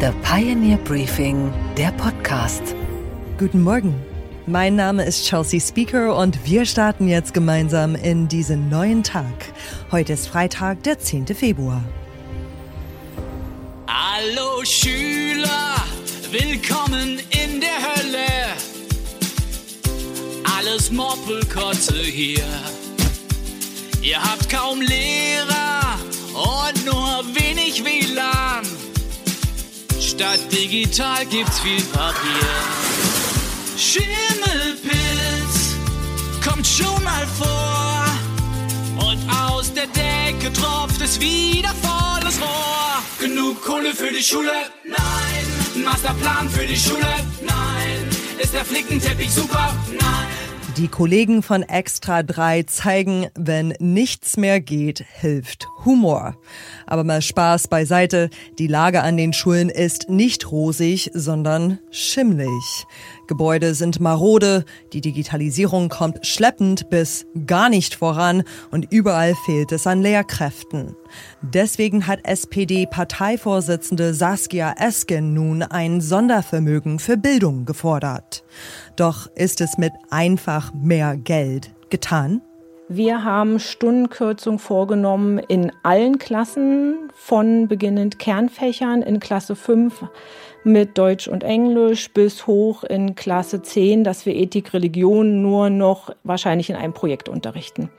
The Pioneer Briefing, der Podcast. Guten Morgen. Mein Name ist Chelsea Speaker und wir starten jetzt gemeinsam in diesen neuen Tag. Heute ist Freitag, der 10. Februar. Hallo Schüler, willkommen in der Hölle. Alles Moppelkotze hier. Ihr habt kaum Lehrer und nur wenig WLAN. Statt digital gibt's viel Papier. Schimmelpilz kommt schon mal vor. Und aus der Decke tropft es wieder volles Rohr. Genug Kohle für die Schule? Nein. Masterplan für die Schule? Nein. Ist der Flickenteppich super? Nein. Die Kollegen von Extra 3 zeigen, wenn nichts mehr geht, hilft Humor. Aber mal Spaß beiseite, die Lage an den Schulen ist nicht rosig, sondern schimmlig. Gebäude sind marode, die Digitalisierung kommt schleppend bis gar nicht voran und überall fehlt es an Lehrkräften. Deswegen hat SPD-Parteivorsitzende Saskia Esken nun ein Sondervermögen für Bildung gefordert. Doch ist es mit einfach mehr Geld getan? Wir haben Stundenkürzung vorgenommen in allen Klassen, von beginnend Kernfächern in Klasse 5 mit Deutsch und Englisch bis hoch in Klasse 10, dass wir Ethik, Religion nur noch wahrscheinlich in einem Projekt unterrichten.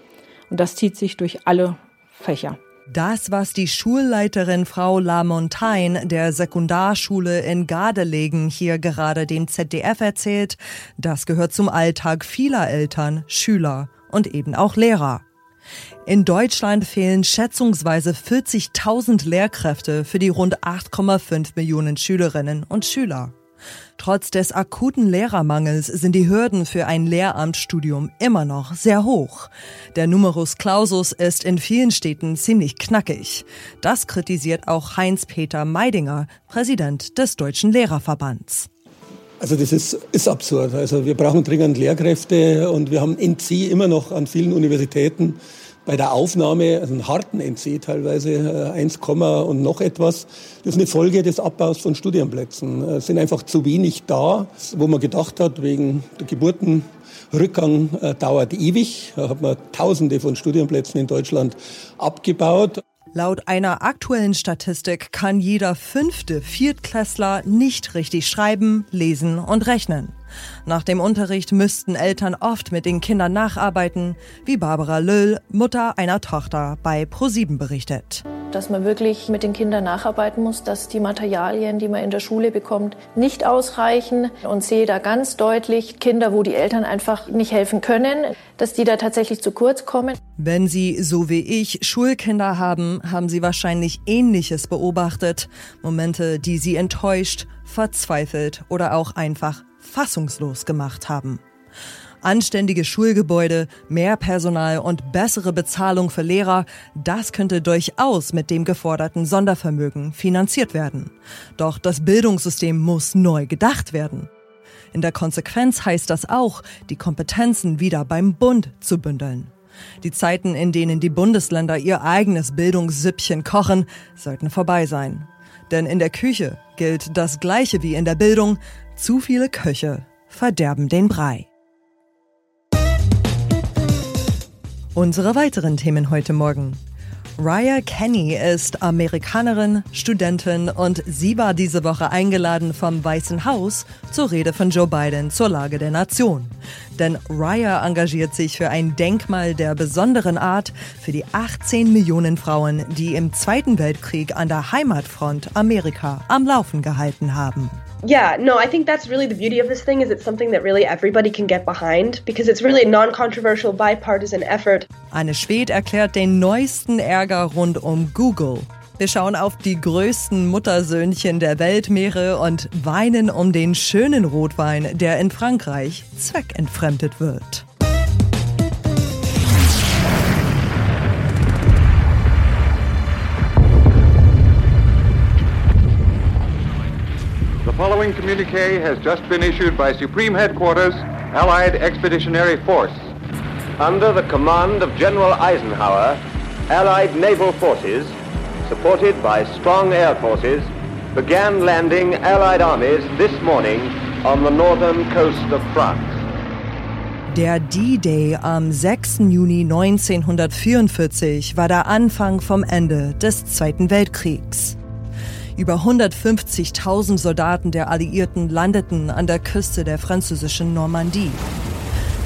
Und das zieht sich durch alle Fächer. Das, was die Schulleiterin Frau Lamontagne der Sekundarschule in Gardelegen hier gerade dem ZDF erzählt, das gehört zum Alltag vieler Eltern, Schüler und eben auch Lehrer. In Deutschland fehlen schätzungsweise 40.000 Lehrkräfte für die rund 8,5 Millionen Schülerinnen und Schüler. Trotz des akuten Lehrermangels sind die Hürden für ein Lehramtsstudium immer noch sehr hoch. Der Numerus Clausus ist in vielen Städten ziemlich knackig. Das kritisiert auch Heinz-Peter Meidinger, Präsident des Deutschen Lehrerverbands. Also das ist, ist absurd. Also wir brauchen dringend Lehrkräfte und wir haben NC immer noch an vielen Universitäten bei der Aufnahme, also einen harten NC teilweise, 1, äh, und noch etwas. Das ist eine Folge des Abbaus von Studienplätzen. Es sind einfach zu wenig da, wo man gedacht hat, wegen der Geburtenrückgang äh, dauert ewig. Da hat man Tausende von Studienplätzen in Deutschland abgebaut. Laut einer aktuellen Statistik kann jeder fünfte Viertklässler nicht richtig schreiben, lesen und rechnen. Nach dem Unterricht müssten Eltern oft mit den Kindern nacharbeiten, wie Barbara Löll, Mutter einer Tochter, bei ProSieben berichtet dass man wirklich mit den Kindern nacharbeiten muss, dass die Materialien, die man in der Schule bekommt, nicht ausreichen und sehe da ganz deutlich Kinder, wo die Eltern einfach nicht helfen können, dass die da tatsächlich zu kurz kommen. Wenn Sie, so wie ich, Schulkinder haben, haben Sie wahrscheinlich Ähnliches beobachtet. Momente, die Sie enttäuscht, verzweifelt oder auch einfach fassungslos gemacht haben. Anständige Schulgebäude, mehr Personal und bessere Bezahlung für Lehrer, das könnte durchaus mit dem geforderten Sondervermögen finanziert werden. Doch das Bildungssystem muss neu gedacht werden. In der Konsequenz heißt das auch, die Kompetenzen wieder beim Bund zu bündeln. Die Zeiten, in denen die Bundesländer ihr eigenes Bildungssüppchen kochen, sollten vorbei sein. Denn in der Küche gilt das Gleiche wie in der Bildung, zu viele Köche verderben den Brei. Unsere weiteren Themen heute Morgen. Raya Kenny ist Amerikanerin, Studentin und sie war diese Woche eingeladen vom Weißen Haus zur Rede von Joe Biden zur Lage der Nation. Denn Raya engagiert sich für ein Denkmal der besonderen Art für die 18 Millionen Frauen, die im Zweiten Weltkrieg an der Heimatfront Amerika am Laufen gehalten haben. Yeah no i think that's really the beauty of this thing is it's something that really everybody can get behind because it's really a non-controversial bipartisan effort Anne Schwed erklärt den neuesten Ärger rund um Google. Wir schauen auf die größten Muttersöhnchen der Weltmeere und weinen um den schönen Rotwein, der in Frankreich zweckentfremdet wird. Following communique has just been issued by Supreme Headquarters, Allied Expeditionary Force. Under the command of General Eisenhower, Allied naval forces, supported by strong air forces, began landing Allied armies this morning on the northern coast of France. Der D-Day am 6. Juni 1944 war der Anfang vom Ende des Zweiten Weltkriegs. Über 150.000 Soldaten der Alliierten landeten an der Küste der französischen Normandie.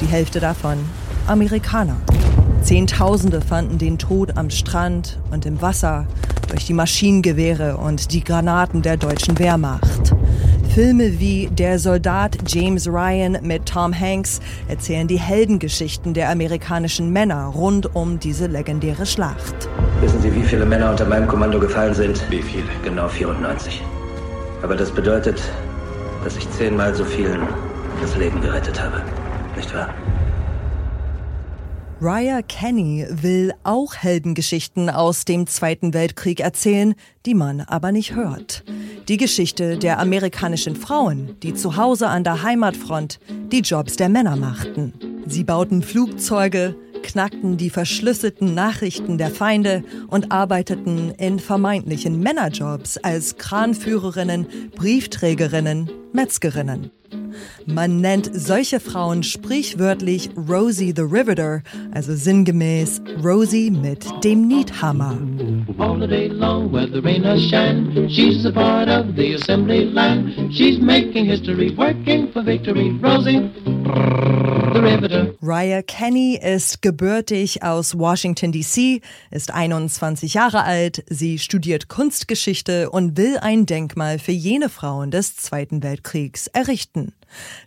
Die Hälfte davon Amerikaner. Zehntausende fanden den Tod am Strand und im Wasser durch die Maschinengewehre und die Granaten der deutschen Wehrmacht. Filme wie Der Soldat James Ryan mit Tom Hanks erzählen die Heldengeschichten der amerikanischen Männer rund um diese legendäre Schlacht. Wissen Sie, wie viele Männer unter meinem Kommando gefallen sind? Wie viele? Genau 94. Aber das bedeutet, dass ich zehnmal so vielen das Leben gerettet habe. Nicht wahr? Raya Kenny will auch Heldengeschichten aus dem Zweiten Weltkrieg erzählen, die man aber nicht hört. Die Geschichte der amerikanischen Frauen, die zu Hause an der Heimatfront die Jobs der Männer machten. Sie bauten Flugzeuge, knackten die verschlüsselten Nachrichten der Feinde und arbeiteten in vermeintlichen Männerjobs als Kranführerinnen, Briefträgerinnen, Metzgerinnen. Man nennt solche Frauen sprichwörtlich Rosie the Riveter, also sinngemäß Rosie mit dem Niethammer. All the day long, where the rain or shine, she's a part of the assembly line. She's making history, working for victory. Rosie the Riveter. Raya Kenny ist gebürtig aus Washington, D.C., ist 21 Jahre alt, sie studiert Kunstgeschichte und will ein Denkmal für jene Frauen des Zweiten Weltkriegs errichten.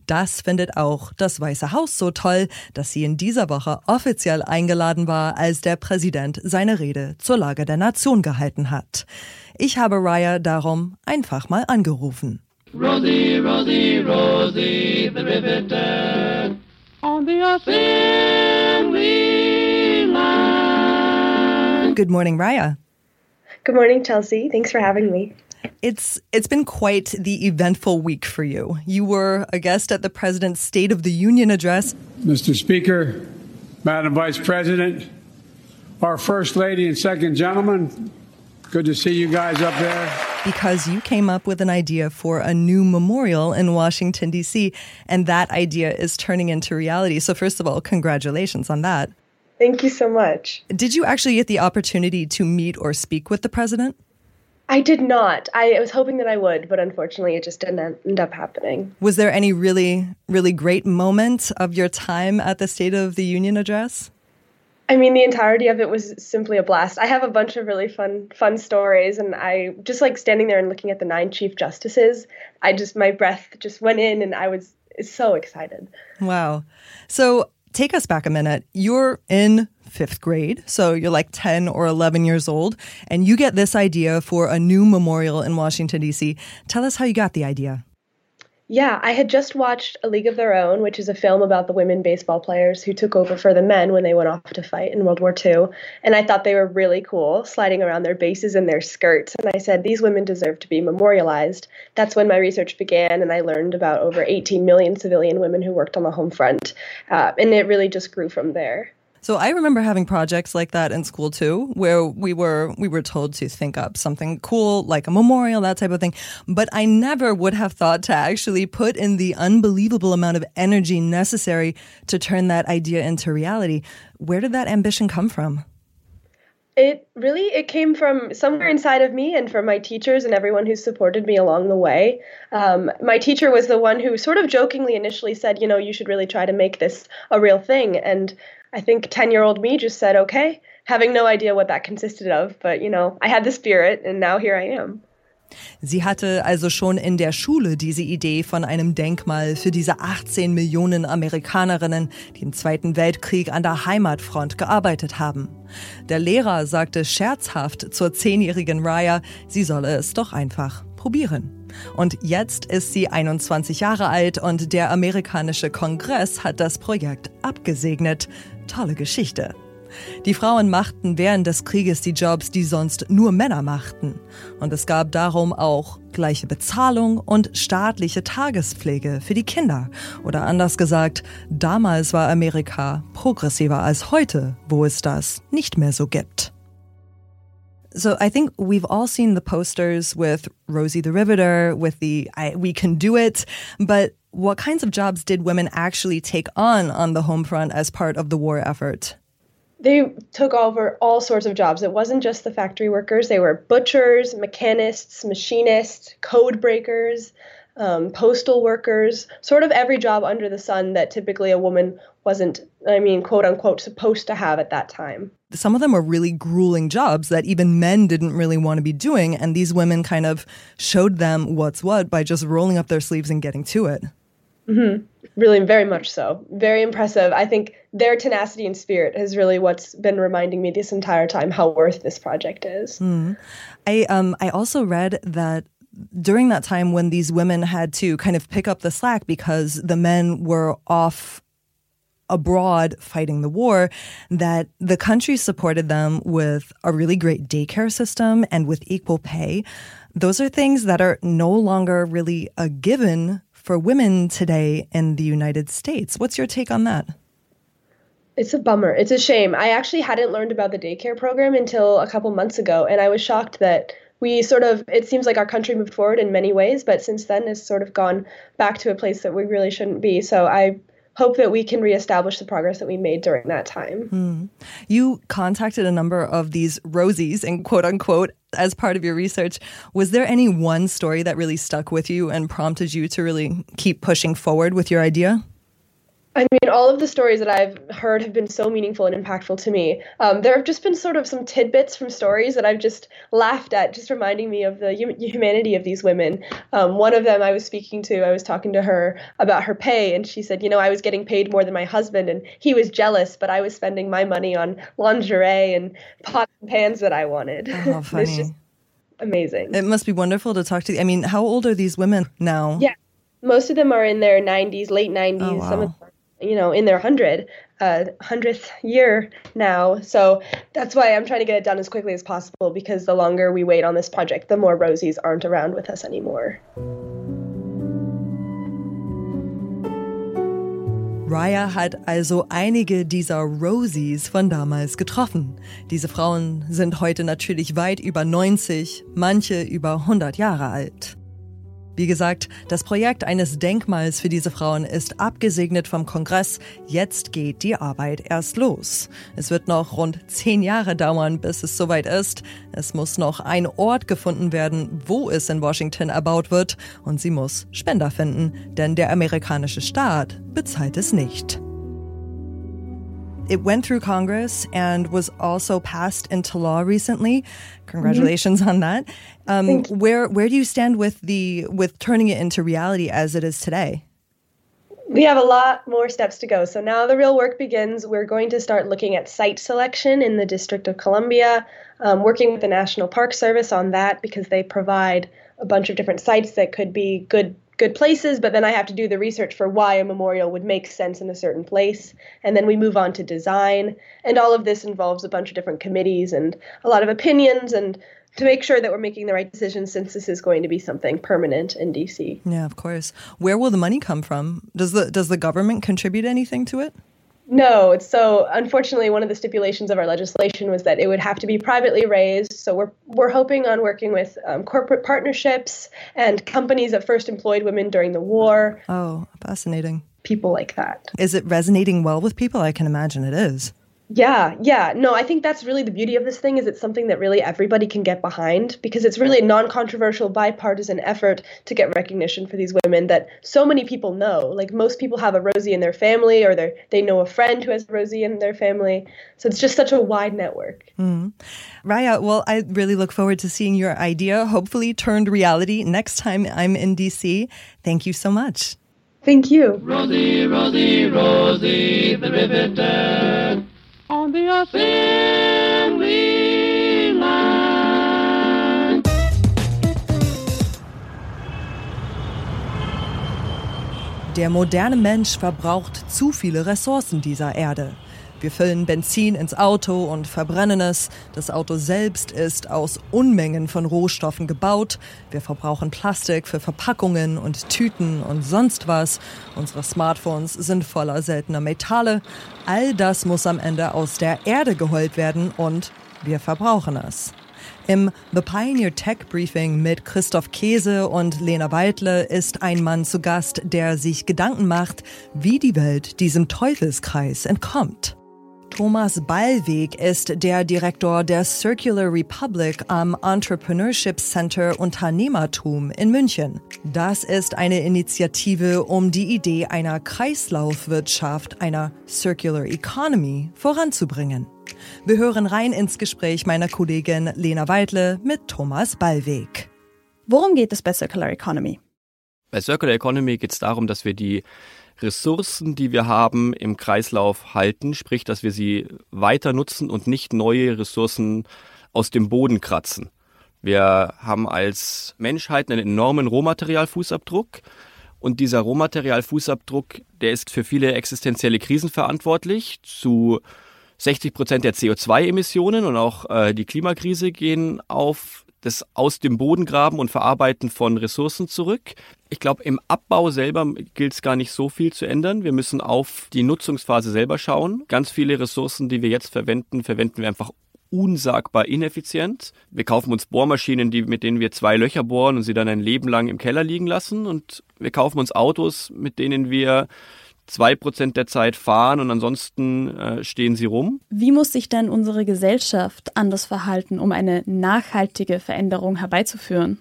Das findet auch das Weiße Haus so toll, dass sie in dieser Woche offiziell eingeladen war, als der Präsident seine Rede zur Lage der Nation gehalten hat. Ich habe Raya darum einfach mal angerufen. Rosie, Rosie, Rosie the Riveter on the assembly line. Good morning, Raya. Good morning, Chelsea. Thanks for having me. It's it's been quite the eventful week for you. You were a guest at the president's State of the Union address. Mr. Speaker, Madam Vice President, our First Lady and Second Gentleman, good to see you guys up there. Because you came up with an idea for a new memorial in Washington, D.C., and that idea is turning into reality. So, first of all, congratulations on that. Thank you so much. Did you actually get the opportunity to meet or speak with the president? I did not. I was hoping that I would, but unfortunately, it just didn't end up happening. Was there any really, really great moment of your time at the State of the Union address? I mean, the entirety of it was simply a blast. I have a bunch of really fun, fun stories, and I just like standing there and looking at the nine chief justices. I just my breath just went in, and I was so excited. Wow. So take us back a minute. You're in fifth grade, so you're like 10 or 11 years old, and you get this idea for a new memorial in Washington, D.C. Tell us how you got the idea. Yeah, I had just watched A League of Their Own, which is a film about the women baseball players who took over for the men when they went off to fight in World War II. And I thought they were really cool, sliding around their bases in their skirts. And I said, these women deserve to be memorialized. That's when my research began, and I learned about over 18 million civilian women who worked on the home front. Uh, and it really just grew from there. So I remember having projects like that in school too, where we were we were told to think up something cool like a memorial, that type of thing. But I never would have thought to actually put in the unbelievable amount of energy necessary to turn that idea into reality. Where did that ambition come from? It really it came from somewhere inside of me and from my teachers and everyone who supported me along the way. Um, my teacher was the one who sort of jokingly initially said, you know, you should really try to make this a real thing. And I think 10 year old me just said, okay, having no idea what that consisted of. But, you know, I had the spirit and now here I am. Sie hatte also schon in der Schule diese Idee von einem Denkmal für diese 18 Millionen Amerikanerinnen, die im Zweiten Weltkrieg an der Heimatfront gearbeitet haben. Der Lehrer sagte scherzhaft zur zehnjährigen Raya, sie solle es doch einfach probieren. Und jetzt ist sie 21 Jahre alt und der amerikanische Kongress hat das Projekt abgesegnet. Tolle Geschichte. Die Frauen machten während des Krieges die Jobs, die sonst nur Männer machten. Und es gab darum auch gleiche Bezahlung und staatliche Tagespflege für die Kinder. Oder anders gesagt, damals war Amerika progressiver als heute, wo es das nicht mehr so gibt. So I think we've all seen the posters with Rosie the Riveter, with the I, "We Can Do It," but what kinds of jobs did women actually take on on the home front as part of the war effort? They took over all sorts of jobs. It wasn't just the factory workers. They were butchers, mechanists, machinists, code breakers, um, postal workers, sort of every job under the sun that typically a woman wasn't, I mean, quote unquote, supposed to have at that time. Some of them were really grueling jobs that even men didn't really want to be doing. And these women kind of showed them what's what by just rolling up their sleeves and getting to it. Mm-hmm. Really, very much so. Very impressive. I think their tenacity and spirit is really what's been reminding me this entire time how worth this project is. Mm. I um I also read that during that time when these women had to kind of pick up the slack because the men were off abroad fighting the war, that the country supported them with a really great daycare system and with equal pay. Those are things that are no longer really a given for women today in the United States. What's your take on that? It's a bummer. It's a shame. I actually hadn't learned about the daycare program until a couple months ago, and I was shocked that we sort of it seems like our country moved forward in many ways, but since then it's sort of gone back to a place that we really shouldn't be. So I hope that we can reestablish the progress that we made during that time. Mm. You contacted a number of these Rosies and quote unquote as part of your research. Was there any one story that really stuck with you and prompted you to really keep pushing forward with your idea? I mean, all of the stories that I've heard have been so meaningful and impactful to me. Um, there have just been sort of some tidbits from stories that I've just laughed at, just reminding me of the humanity of these women. Um, one of them I was speaking to, I was talking to her about her pay, and she said, You know, I was getting paid more than my husband, and he was jealous, but I was spending my money on lingerie and pots and pans that I wanted. Oh, funny. it's just amazing. It must be wonderful to talk to. I mean, how old are these women now? Yeah. Most of them are in their 90s, late 90s. Oh, wow. Some of them you know, in their hundred, uh, hundredth year now. So that's why I'm trying to get it done as quickly as possible because the longer we wait on this project, the more Rosies aren't around with us anymore. Raya hat also einige dieser Rosies von damals getroffen. Diese Frauen sind heute natürlich weit über 90, manche über 100 Jahre alt. Wie gesagt, das Projekt eines Denkmals für diese Frauen ist abgesegnet vom Kongress. Jetzt geht die Arbeit erst los. Es wird noch rund zehn Jahre dauern, bis es soweit ist. Es muss noch ein Ort gefunden werden, wo es in Washington erbaut wird. Und sie muss Spender finden, denn der amerikanische Staat bezahlt es nicht. It went through Congress and was also passed into law recently. Congratulations mm-hmm. on that. Um, where where do you stand with the with turning it into reality as it is today? We have a lot more steps to go. So now the real work begins. We're going to start looking at site selection in the District of Columbia, um, working with the National Park Service on that because they provide a bunch of different sites that could be good good places, but then I have to do the research for why a memorial would make sense in a certain place. And then we move on to design. And all of this involves a bunch of different committees and a lot of opinions and to make sure that we're making the right decisions since this is going to be something permanent in DC. Yeah, of course. Where will the money come from? Does the does the government contribute anything to it? No, so unfortunately, one of the stipulations of our legislation was that it would have to be privately raised. So we're we're hoping on working with um, corporate partnerships and companies that first employed women during the war. Oh, fascinating! People like that. Is it resonating well with people? I can imagine it is. Yeah, yeah. No, I think that's really the beauty of this thing is it's something that really everybody can get behind because it's really a non-controversial bipartisan effort to get recognition for these women that so many people know. Like most people have a Rosie in their family or they they know a friend who has Rosie in their family. So it's just such a wide network. Mm. Raya, well, I really look forward to seeing your idea hopefully turned reality next time I'm in DC. Thank you so much. Thank you. Rosie, Rosie, Rosie, the riveter on the assembly line. Der moderne Mensch verbraucht zu viele Ressourcen dieser Erde. Wir füllen Benzin ins Auto und verbrennen es. Das Auto selbst ist aus Unmengen von Rohstoffen gebaut. Wir verbrauchen Plastik für Verpackungen und Tüten und sonst was. Unsere Smartphones sind voller seltener Metalle. All das muss am Ende aus der Erde geholt werden und wir verbrauchen es. Im The Pioneer Tech Briefing mit Christoph Käse und Lena Weidle ist ein Mann zu Gast, der sich Gedanken macht, wie die Welt diesem Teufelskreis entkommt. Thomas Ballweg ist der Direktor der Circular Republic am Entrepreneurship Center Unternehmertum in München. Das ist eine Initiative, um die Idee einer Kreislaufwirtschaft, einer Circular Economy voranzubringen. Wir hören rein ins Gespräch meiner Kollegin Lena Weidle mit Thomas Ballweg. Worum geht es bei Circular Economy? Bei Circular Economy geht es darum, dass wir die Ressourcen, die wir haben, im Kreislauf halten, sprich, dass wir sie weiter nutzen und nicht neue Ressourcen aus dem Boden kratzen. Wir haben als Menschheit einen enormen Rohmaterialfußabdruck und dieser Rohmaterialfußabdruck, der ist für viele existenzielle Krisen verantwortlich. Zu 60 Prozent der CO2-Emissionen und auch äh, die Klimakrise gehen auf das aus dem Boden graben und verarbeiten von Ressourcen zurück. Ich glaube, im Abbau selber gilt es gar nicht so viel zu ändern. Wir müssen auf die Nutzungsphase selber schauen. Ganz viele Ressourcen, die wir jetzt verwenden, verwenden wir einfach unsagbar ineffizient. Wir kaufen uns Bohrmaschinen, die, mit denen wir zwei Löcher bohren und sie dann ein Leben lang im Keller liegen lassen. Und wir kaufen uns Autos, mit denen wir zwei Prozent der Zeit fahren und ansonsten äh, stehen sie rum. Wie muss sich denn unsere Gesellschaft anders verhalten, um eine nachhaltige Veränderung herbeizuführen?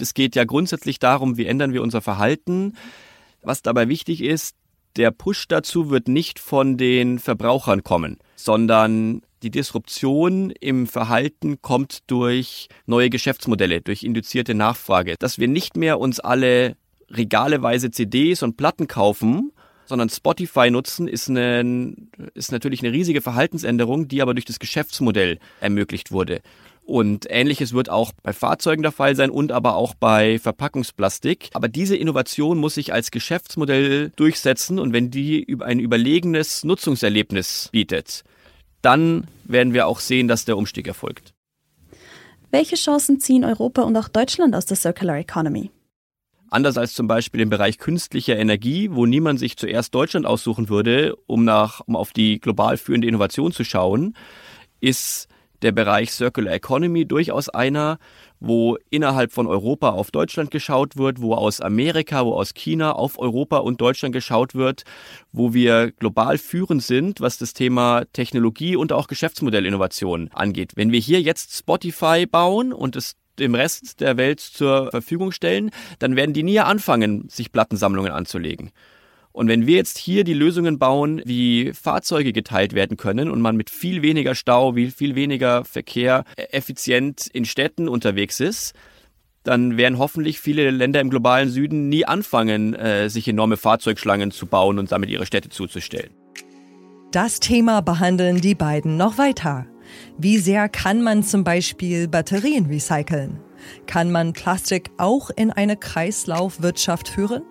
Es geht ja grundsätzlich darum, wie ändern wir unser Verhalten. Was dabei wichtig ist, der Push dazu wird nicht von den Verbrauchern kommen, sondern die Disruption im Verhalten kommt durch neue Geschäftsmodelle, durch induzierte Nachfrage, dass wir nicht mehr uns alle regaleweise CDs und Platten kaufen, sondern Spotify nutzen, ist, eine, ist natürlich eine riesige Verhaltensänderung, die aber durch das Geschäftsmodell ermöglicht wurde. Und ähnliches wird auch bei Fahrzeugen der Fall sein und aber auch bei Verpackungsplastik. Aber diese Innovation muss sich als Geschäftsmodell durchsetzen und wenn die ein überlegenes Nutzungserlebnis bietet, dann werden wir auch sehen, dass der Umstieg erfolgt. Welche Chancen ziehen Europa und auch Deutschland aus der Circular Economy? Anders als zum Beispiel im Bereich künstlicher Energie, wo niemand sich zuerst Deutschland aussuchen würde, um, nach, um auf die global führende Innovation zu schauen, ist der Bereich Circular Economy durchaus einer, wo innerhalb von Europa auf Deutschland geschaut wird, wo aus Amerika, wo aus China auf Europa und Deutschland geschaut wird, wo wir global führend sind, was das Thema Technologie und auch Geschäftsmodellinnovation angeht. Wenn wir hier jetzt Spotify bauen und es dem Rest der Welt zur Verfügung stellen, dann werden die nie anfangen, sich Plattensammlungen anzulegen. Und wenn wir jetzt hier die Lösungen bauen, wie Fahrzeuge geteilt werden können und man mit viel weniger Stau, wie viel weniger Verkehr effizient in Städten unterwegs ist, dann werden hoffentlich viele Länder im globalen Süden nie anfangen, äh, sich enorme Fahrzeugschlangen zu bauen und damit ihre Städte zuzustellen. Das Thema behandeln die beiden noch weiter. Wie sehr kann man zum Beispiel Batterien recyceln? Kann man Plastik auch in eine Kreislaufwirtschaft führen?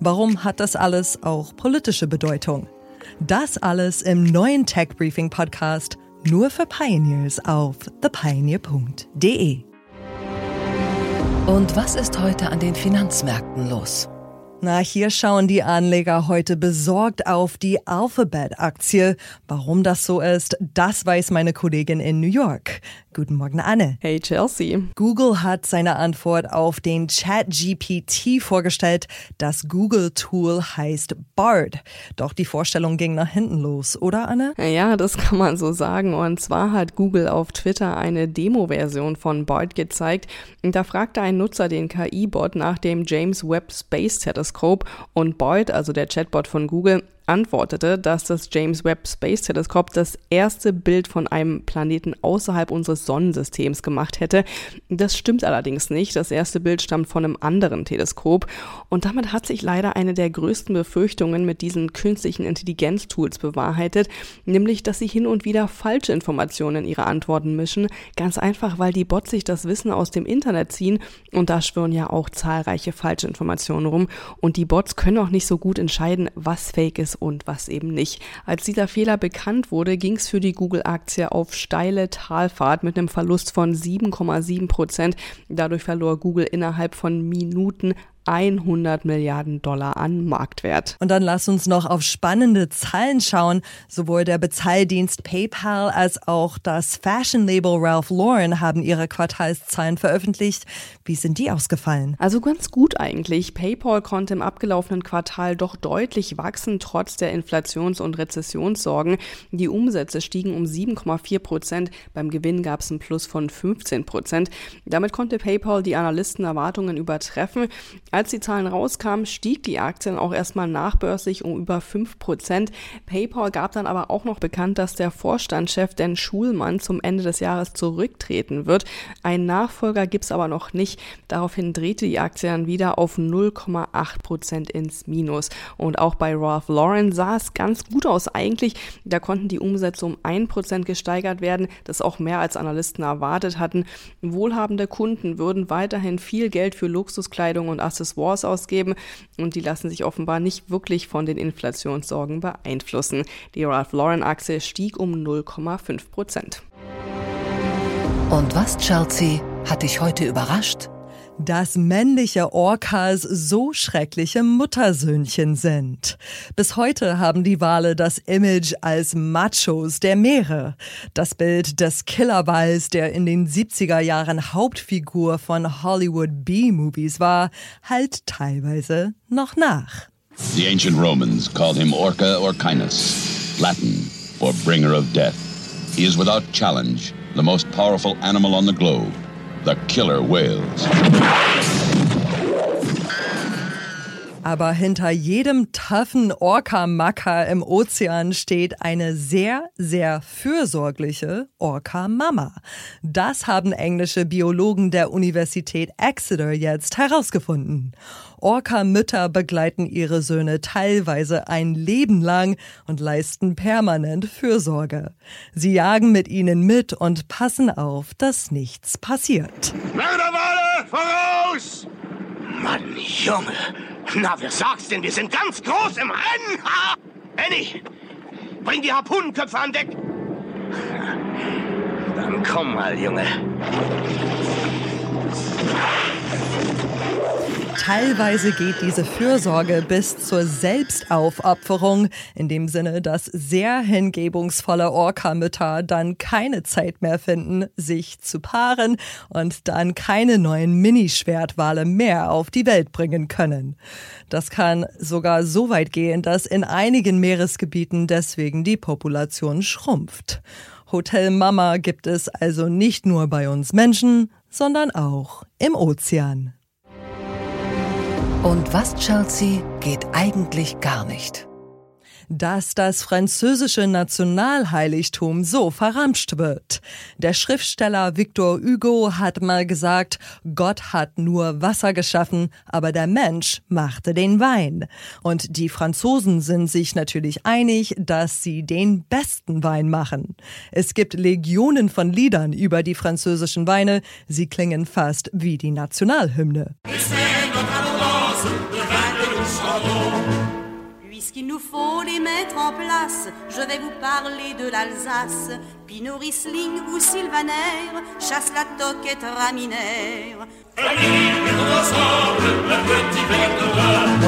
Warum hat das alles auch politische Bedeutung? Das alles im neuen Tech Briefing Podcast nur für Pioneers auf thepioneer.de. Und was ist heute an den Finanzmärkten los? Na, hier schauen die Anleger heute besorgt auf die Alphabet-Aktie. Warum das so ist, das weiß meine Kollegin in New York. Guten Morgen, Anne. Hey, Chelsea. Google hat seine Antwort auf den Chat-GPT vorgestellt. Das Google-Tool heißt BARD. Doch die Vorstellung ging nach hinten los, oder, Anne? Ja, das kann man so sagen. Und zwar hat Google auf Twitter eine Demo-Version von BARD gezeigt. Da fragte ein Nutzer den KI-Bot nach dem James Webb Space Telescope Telescope und Boyd, also der Chatbot von Google, antwortete, dass das James Webb Space Telescope das erste Bild von einem Planeten außerhalb unseres Sonnensystems gemacht hätte. Das stimmt allerdings nicht. Das erste Bild stammt von einem anderen Teleskop. Und damit hat sich leider eine der größten Befürchtungen mit diesen künstlichen Intelligenztools bewahrheitet, nämlich, dass sie hin und wieder falsche Informationen in ihre Antworten mischen. Ganz einfach, weil die Bots sich das Wissen aus dem Internet ziehen und da schwören ja auch zahlreiche falsche Informationen rum. Und die Bots können auch nicht so gut entscheiden, was fake ist und was eben nicht. Als dieser Fehler bekannt wurde, ging es für die Google-Aktie auf steile Talfahrt mit einem Verlust von 7,7 Prozent. Dadurch verlor Google innerhalb von Minuten 100 Milliarden Dollar an Marktwert. Und dann lass uns noch auf spannende Zahlen schauen. Sowohl der Bezahldienst PayPal als auch das Fashion-Label Ralph Lauren haben ihre Quartalszahlen veröffentlicht. Wie sind die ausgefallen? Also ganz gut eigentlich. PayPal konnte im abgelaufenen Quartal doch deutlich wachsen, trotz der Inflations- und Rezessionssorgen. Die Umsätze stiegen um 7,4 Prozent. Beim Gewinn gab es einen Plus von 15 Prozent. Damit konnte PayPal die Analysten Erwartungen übertreffen. Als die Zahlen rauskamen, stieg die Aktien auch erstmal nachbörslich um über 5 Prozent. PayPal gab dann aber auch noch bekannt, dass der Vorstandschef Dan Schulmann zum Ende des Jahres zurücktreten wird. Ein Nachfolger gibt es aber noch nicht. Daraufhin drehte die Aktie dann wieder auf 0,8 Prozent ins Minus. Und auch bei Ralph Lauren sah es ganz gut aus eigentlich. Da konnten die Umsätze um 1 Prozent gesteigert werden. Das auch mehr als Analysten erwartet hatten. Wohlhabende Kunden würden weiterhin viel Geld für Luxuskleidung und Accessoires ausgeben und die lassen sich offenbar nicht wirklich von den Inflationssorgen beeinflussen. Die Ralph Lauren Aktie stieg um 0,5 Prozent. Und was, Chelsea, hat dich heute überrascht? Dass männliche Orcas so schreckliche Muttersöhnchen sind. Bis heute haben die Wale das Image als Machos der Meere. Das Bild des Killerwals, der in den 70er Jahren Hauptfigur von Hollywood B-Movies war, halt teilweise noch nach. The ancient Romans called him Orca Orcinus, Latin for bringer of death. He is without challenge the most powerful animal on the globe. The killer whales. Aber hinter jedem toughen Orca-Macker im Ozean steht eine sehr, sehr fürsorgliche Orca-Mama. Das haben englische Biologen der Universität Exeter jetzt herausgefunden. Orca-Mütter begleiten ihre Söhne teilweise ein Leben lang und leisten permanent Fürsorge. Sie jagen mit ihnen mit und passen auf, dass nichts passiert. Mörderwale, voraus! Mann, Junge! Na, wer sagt's denn? Wir sind ganz groß im Rennen! Ha! Annie, bring die Harpunenköpfe an Deck! Dann komm mal, Junge. Teilweise geht diese Fürsorge bis zur Selbstaufopferung, in dem Sinne, dass sehr hingebungsvolle Orca-Mütter dann keine Zeit mehr finden, sich zu paaren und dann keine neuen Minischwertwale mehr auf die Welt bringen können. Das kann sogar so weit gehen, dass in einigen Meeresgebieten deswegen die Population schrumpft. Hotel Mama gibt es also nicht nur bei uns Menschen, sondern auch im Ozean. Und was, Chelsea, geht eigentlich gar nicht? dass das französische Nationalheiligtum so verramscht wird. Der Schriftsteller Victor Hugo hat mal gesagt, Gott hat nur Wasser geschaffen, aber der Mensch machte den Wein. Und die Franzosen sind sich natürlich einig, dass sie den besten Wein machen. Es gibt Legionen von Liedern über die französischen Weine, sie klingen fast wie die Nationalhymne. Puisqu'il nous faut les mettre en place, je vais vous parler de l'Alsace. Pinot Riesling ou Sylvaner, chasse la toquette raminaire.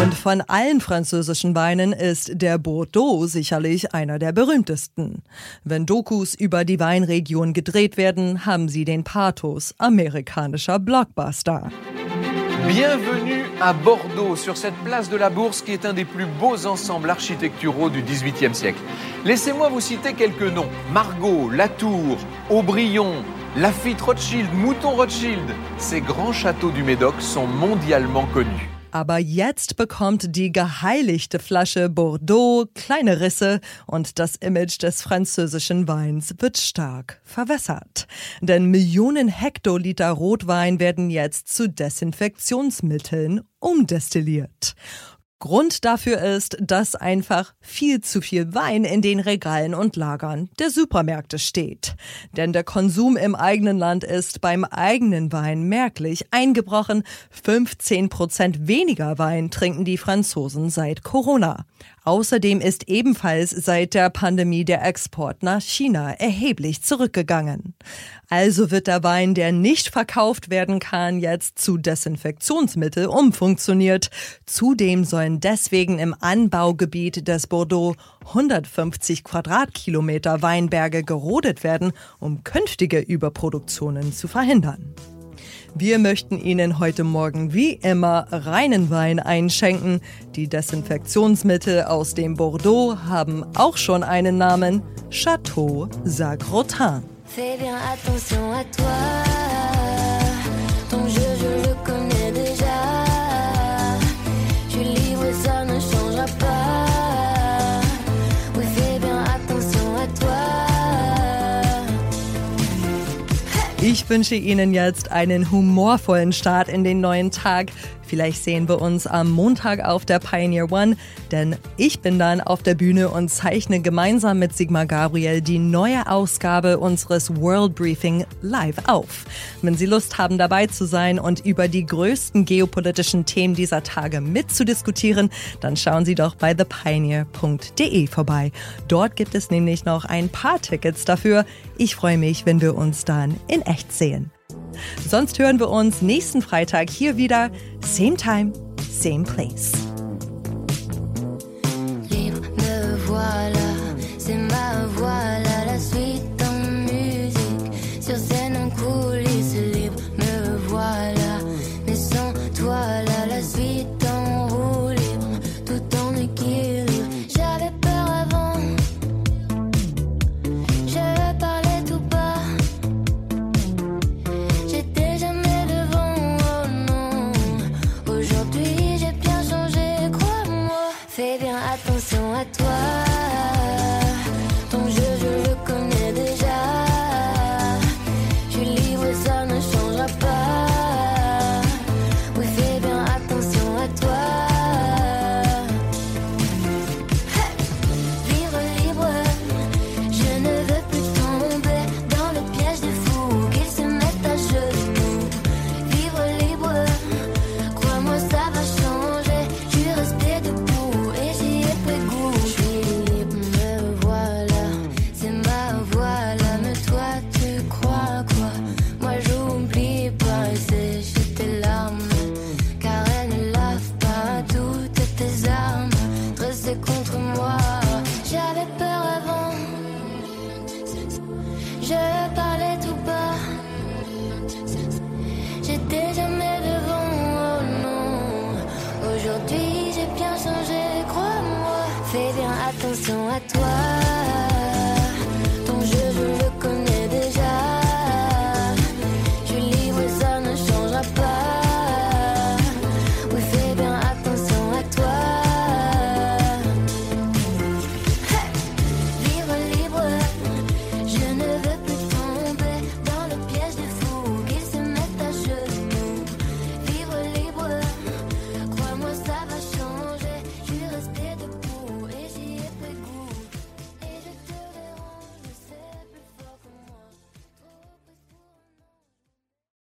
Und von allen französischen Weinen ist der Bordeaux sicherlich einer der berühmtesten. Wenn Dokus über die Weinregion gedreht werden, haben sie den Pathos amerikanischer Blockbuster. Bienvenue à Bordeaux, sur cette place de la Bourse qui est un des plus beaux ensembles architecturaux du XVIIIe siècle. Laissez-moi vous citer quelques noms. Margot, Latour, Aubryon, Lafitte Rothschild, Mouton Rothschild. Ces grands châteaux du Médoc sont mondialement connus. Aber jetzt bekommt die geheiligte Flasche Bordeaux kleine Risse und das Image des französischen Weins wird stark verwässert. Denn Millionen Hektoliter Rotwein werden jetzt zu Desinfektionsmitteln umdestilliert. Grund dafür ist, dass einfach viel zu viel Wein in den Regalen und Lagern der Supermärkte steht. Denn der Konsum im eigenen Land ist beim eigenen Wein merklich eingebrochen. 15 Prozent weniger Wein trinken die Franzosen seit Corona. Außerdem ist ebenfalls seit der Pandemie der Export nach China erheblich zurückgegangen. Also wird der Wein, der nicht verkauft werden kann, jetzt zu Desinfektionsmittel umfunktioniert. Zudem sollen deswegen im Anbaugebiet des Bordeaux 150 Quadratkilometer Weinberge gerodet werden, um künftige Überproduktionen zu verhindern. Wir möchten Ihnen heute Morgen wie immer reinen Wein einschenken. Die Desinfektionsmittel aus dem Bordeaux haben auch schon einen Namen: Chateau Sagrotin. Fais bien attention à toi. Wünsche Ihnen jetzt einen humorvollen Start in den neuen Tag. Vielleicht sehen wir uns am Montag auf der Pioneer One, denn ich bin dann auf der Bühne und zeichne gemeinsam mit Sigmar Gabriel die neue Ausgabe unseres World Briefing live auf. Wenn Sie Lust haben, dabei zu sein und über die größten geopolitischen Themen dieser Tage mitzudiskutieren, dann schauen Sie doch bei thepioneer.de vorbei. Dort gibt es nämlich noch ein paar Tickets dafür. Ich freue mich, wenn wir uns dann in echt sehen. Sonst hören wir uns nächsten Freitag hier wieder. Same time, same place. Libre, me voilà,